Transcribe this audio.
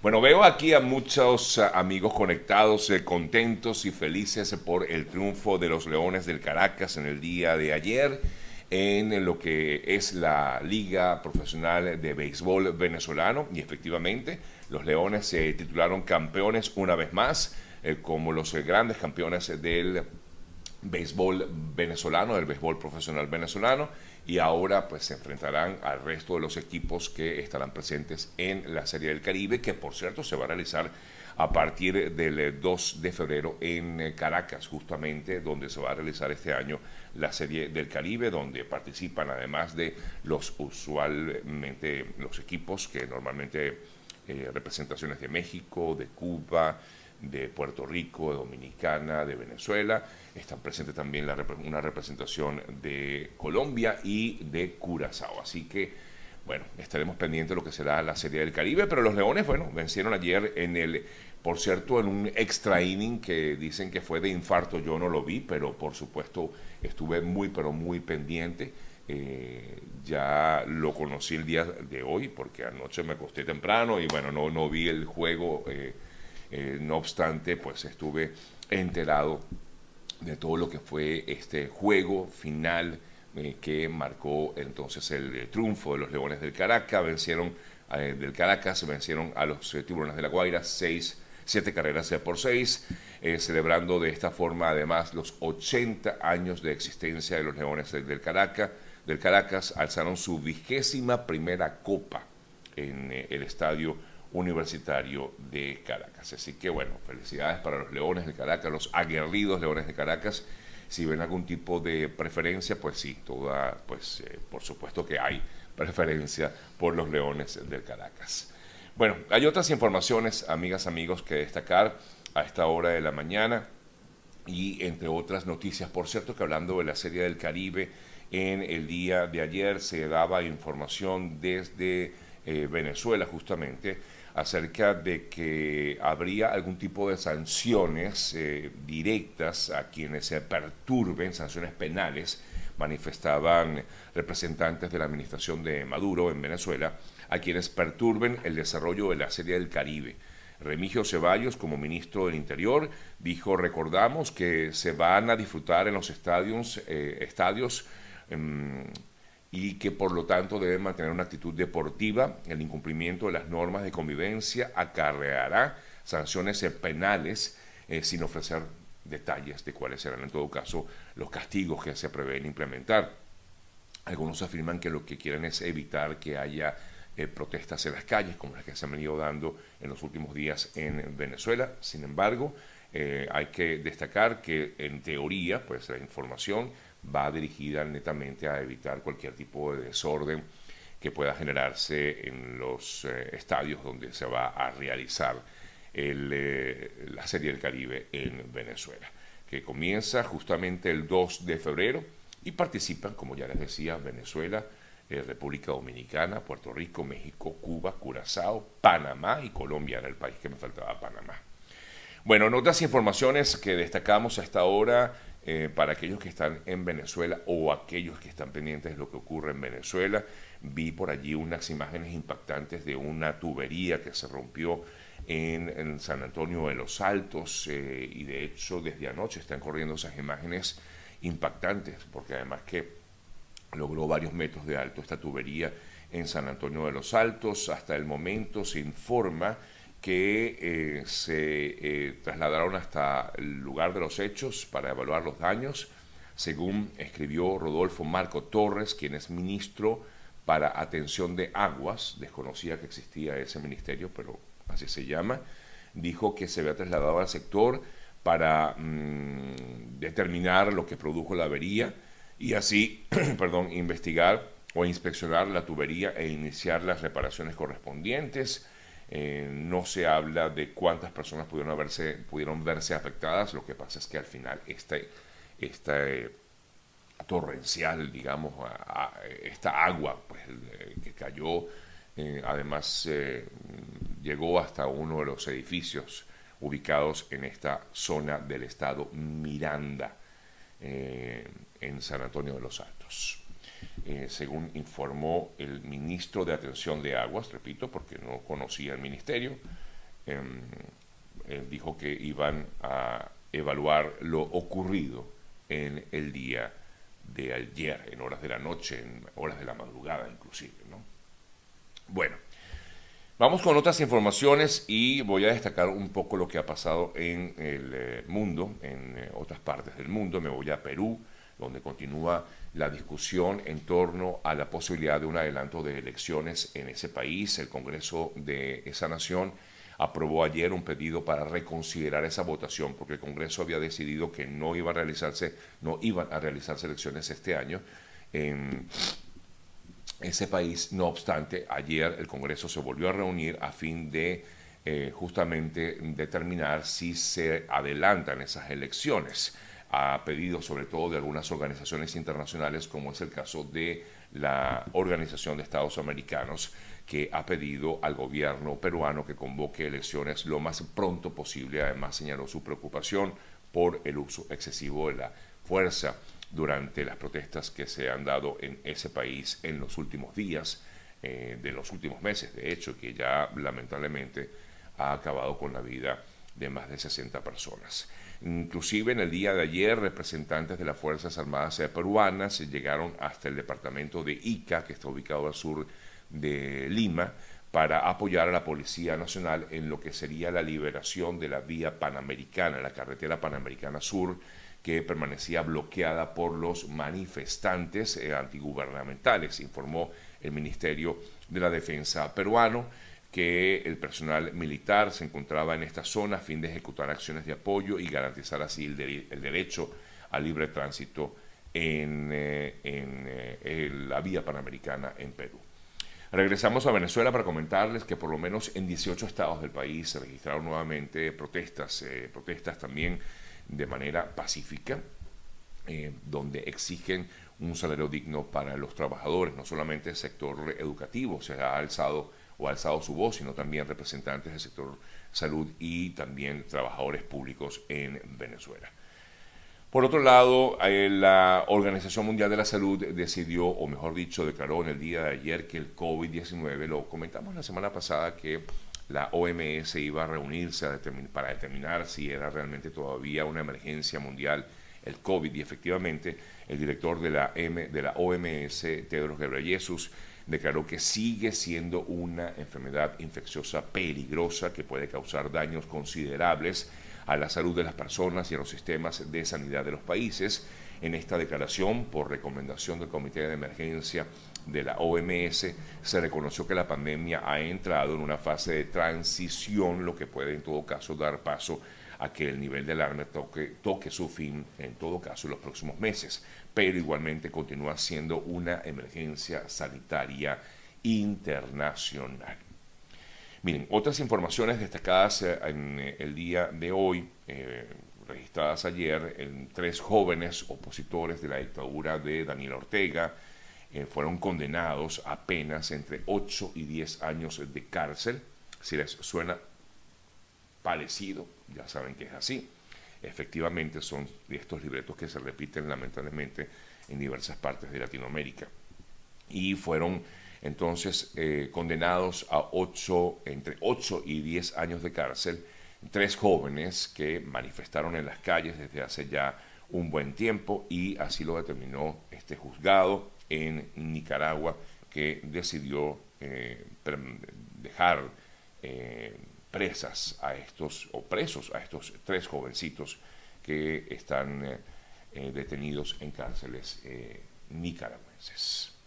Bueno, veo aquí a muchos ah, amigos conectados, eh, contentos y felices por el triunfo de los Leones del Caracas en el día de ayer en lo que es la Liga Profesional de Béisbol Venezolano. Y efectivamente los Leones se titularon campeones una vez más eh, como los eh, grandes campeones del béisbol venezolano, del béisbol profesional venezolano y ahora pues se enfrentarán al resto de los equipos que estarán presentes en la Serie del Caribe, que por cierto se va a realizar a partir del 2 eh, de febrero en eh, Caracas, justamente donde se va a realizar este año la Serie del Caribe, donde participan además de los usualmente los equipos que normalmente eh, representaciones de México, de Cuba, de Puerto Rico, de Dominicana, de Venezuela. Están presentes también la, una representación de Colombia y de Curazao. Así que, bueno, estaremos pendientes de lo que será la Serie del Caribe. Pero los Leones, bueno, vencieron ayer en el, por cierto, en un extra inning que dicen que fue de infarto. Yo no lo vi, pero por supuesto estuve muy, pero muy pendiente. Eh, ya lo conocí el día de hoy porque anoche me acosté temprano y bueno, no, no vi el juego. Eh, eh, no obstante, pues estuve enterado de todo lo que fue este juego final eh, que marcó entonces el, triunfo de los Leones del Caracas. Vencieron eh, del Caracas, vencieron a los Tiburones de la Guaira seis, siete carreras por seis, celebrando de esta forma además los 80 años de existencia de los Leones del Caracas. Del Caracas alzaron su vigésima primera copa en el estadio Universitario de Caracas. Así que bueno, felicidades para los Leones de Caracas, los aguerridos Leones de Caracas. Si ven algún tipo de preferencia, pues sí, toda, pues eh, por supuesto que hay preferencia por los Leones del Caracas. Bueno, hay otras informaciones, amigas, amigos, que destacar a esta hora de la mañana y entre otras noticias. Por cierto, que hablando de la Serie del Caribe, en el día de ayer se daba información desde eh, Venezuela justamente acerca de que habría algún tipo de sanciones eh, directas a quienes se perturben, sanciones penales, manifestaban representantes de la administración de Maduro en Venezuela, a quienes perturben el desarrollo de la Serie del Caribe. Remigio Ceballos, como ministro del Interior, dijo, recordamos que se van a disfrutar en los estadios, eh, estadios em, y que por lo tanto deben mantener una actitud deportiva. El incumplimiento de las normas de convivencia acarreará sanciones penales eh, sin ofrecer detalles de cuáles serán en todo caso los castigos que se prevén implementar. Algunos afirman que lo que quieren es evitar que haya eh, protestas en las calles como las que se han venido dando en los últimos días en Venezuela. Sin embargo, eh, hay que destacar que en teoría, pues la información va dirigida netamente a evitar cualquier tipo de desorden que pueda generarse en los eh, estadios donde se va a realizar eh, la Serie del Caribe en Venezuela, que comienza justamente el 2 de febrero y participan, como ya les decía, Venezuela, eh, República Dominicana, Puerto Rico, México, Cuba, Curazao, Panamá y Colombia era el país que me faltaba, Panamá. Bueno, en otras informaciones que destacamos hasta ahora, eh, para aquellos que están en Venezuela o aquellos que están pendientes de lo que ocurre en Venezuela. Vi por allí unas imágenes impactantes de una tubería que se rompió en, San Antonio de los Altos eh, y de hecho desde anoche están corriendo esas imágenes impactantes porque además que logró varios metros de alto esta tubería en San Antonio de los Altos. Hasta el momento se informa que eh, se eh, trasladaron hasta el lugar de los hechos para evaluar los daños, según escribió Rodolfo Marco Torres, quien es ministro para atención de aguas, desconocía que existía ese ministerio, pero así se llama, dijo que se había trasladado al sector para mm, determinar lo que produjo la avería y así, perdón, investigar o inspeccionar la tubería e iniciar las reparaciones correspondientes eh, no se habla de cuántas personas pudieron, haberse, pudieron verse afectadas, lo que pasa es que al final este, torrencial, digamos, esta agua pues, que cayó, eh, además llegó hasta uno de los edificios ubicados en esta zona del estado Miranda, en San Antonio de los Altos. Eh, según informó el ministro de Atención de Aguas, repito, porque no conocía el ministerio, em, dijo que iban a evaluar lo ocurrido en el día de ayer, en horas de la noche, en horas de la madrugada inclusive. ¿no? Bueno, vamos con otras informaciones y voy a destacar un poco lo que ha pasado en el eh, mundo, en eh, otras partes del mundo. Me voy a Perú, donde continúa la discusión en torno a la posibilidad de un adelanto de elecciones en ese país. El Congreso de esa nación aprobó ayer un pedido para reconsiderar esa votación, porque el Congreso había decidido que no iba a realizarse, no iban a realizarse elecciones este año en ese país. No obstante, ayer el Congreso se volvió a reunir a fin de eh, justamente determinar si se adelantan esas elecciones a pedido sobre todo de algunas organizaciones internacionales, como es el caso de la Organización de Estados Americanos, que ha pedido al gobierno peruano que convoque elecciones lo más pronto posible. Además, señaló su preocupación por el uso excesivo de la fuerza durante las protestas que se han dado en ese país en los últimos días, eh, de los últimos meses, de hecho, que ya lamentablemente ha acabado con la vida de más de 60 personas. Inclusive en el día de ayer, representantes de las Fuerzas Armadas peruanas llegaron hasta el departamento de Ica, que está ubicado al sur de Lima para apoyar a la Policía Nacional en lo que sería la liberación de la vía panamericana, la carretera panamericana sur, que permanecía bloqueada por los manifestantes eh, antigubernamentales, informó el Ministerio de la Defensa peruano que el personal militar se encontraba en esta zona a fin de ejecutar acciones de apoyo y garantizar así el, derecho al libre tránsito en, eh, eh, la vía panamericana en Perú. Regresamos a Venezuela para comentarles que por lo menos en 18 estados del país se registraron nuevamente protestas, eh, protestas también de manera pacífica, donde exigen un salario digno para los trabajadores, no solamente el sector educativo se ha alzado o ha alzado su voz, sino también representantes del sector salud y también trabajadores públicos en Venezuela. Por otro lado, eh, la Organización Mundial de la Salud decidió, o mejor dicho, declaró en el día de ayer que el COVID-19, lo comentamos la semana pasada que la OMS iba a reunirse para determinar si era realmente todavía una emergencia mundial el COVID y efectivamente el director de la, M, de la OMS, Tedros Ghebreyesus, declaró que sigue siendo una enfermedad infecciosa peligrosa que puede causar daños considerables a la salud de las personas y a los sistemas de sanidad de los países. En esta declaración, por recomendación del Comité de Emergencia de la OMS, se reconoció que la pandemia ha entrado en una fase de transición, lo que puede en todo caso dar paso a que el nivel de alarma toque, su fin en todo caso en los próximos meses, pero igualmente continúa siendo una emergencia sanitaria internacional. Miren, otras informaciones destacadas eh, en el día de hoy, eh, ayer, en tres jóvenes opositores de la dictadura de Daniel Ortega fueron condenados a penas entre 8 y 10 años de cárcel. Si les suena parecido, ya saben que es así. Efectivamente son estos libretos que se repiten lamentablemente en diversas partes de Latinoamérica. Y fueron entonces eh, condenados a ocho, entre 8 y 10 años de cárcel, tres jóvenes que manifestaron en las calles desde hace ya un buen tiempo y así lo determinó este juzgado en Nicaragua que decidió eh, dejar eh, presas a estos, o presos a estos tres jovencitos que están detenidos en cárceles nicaragüenses.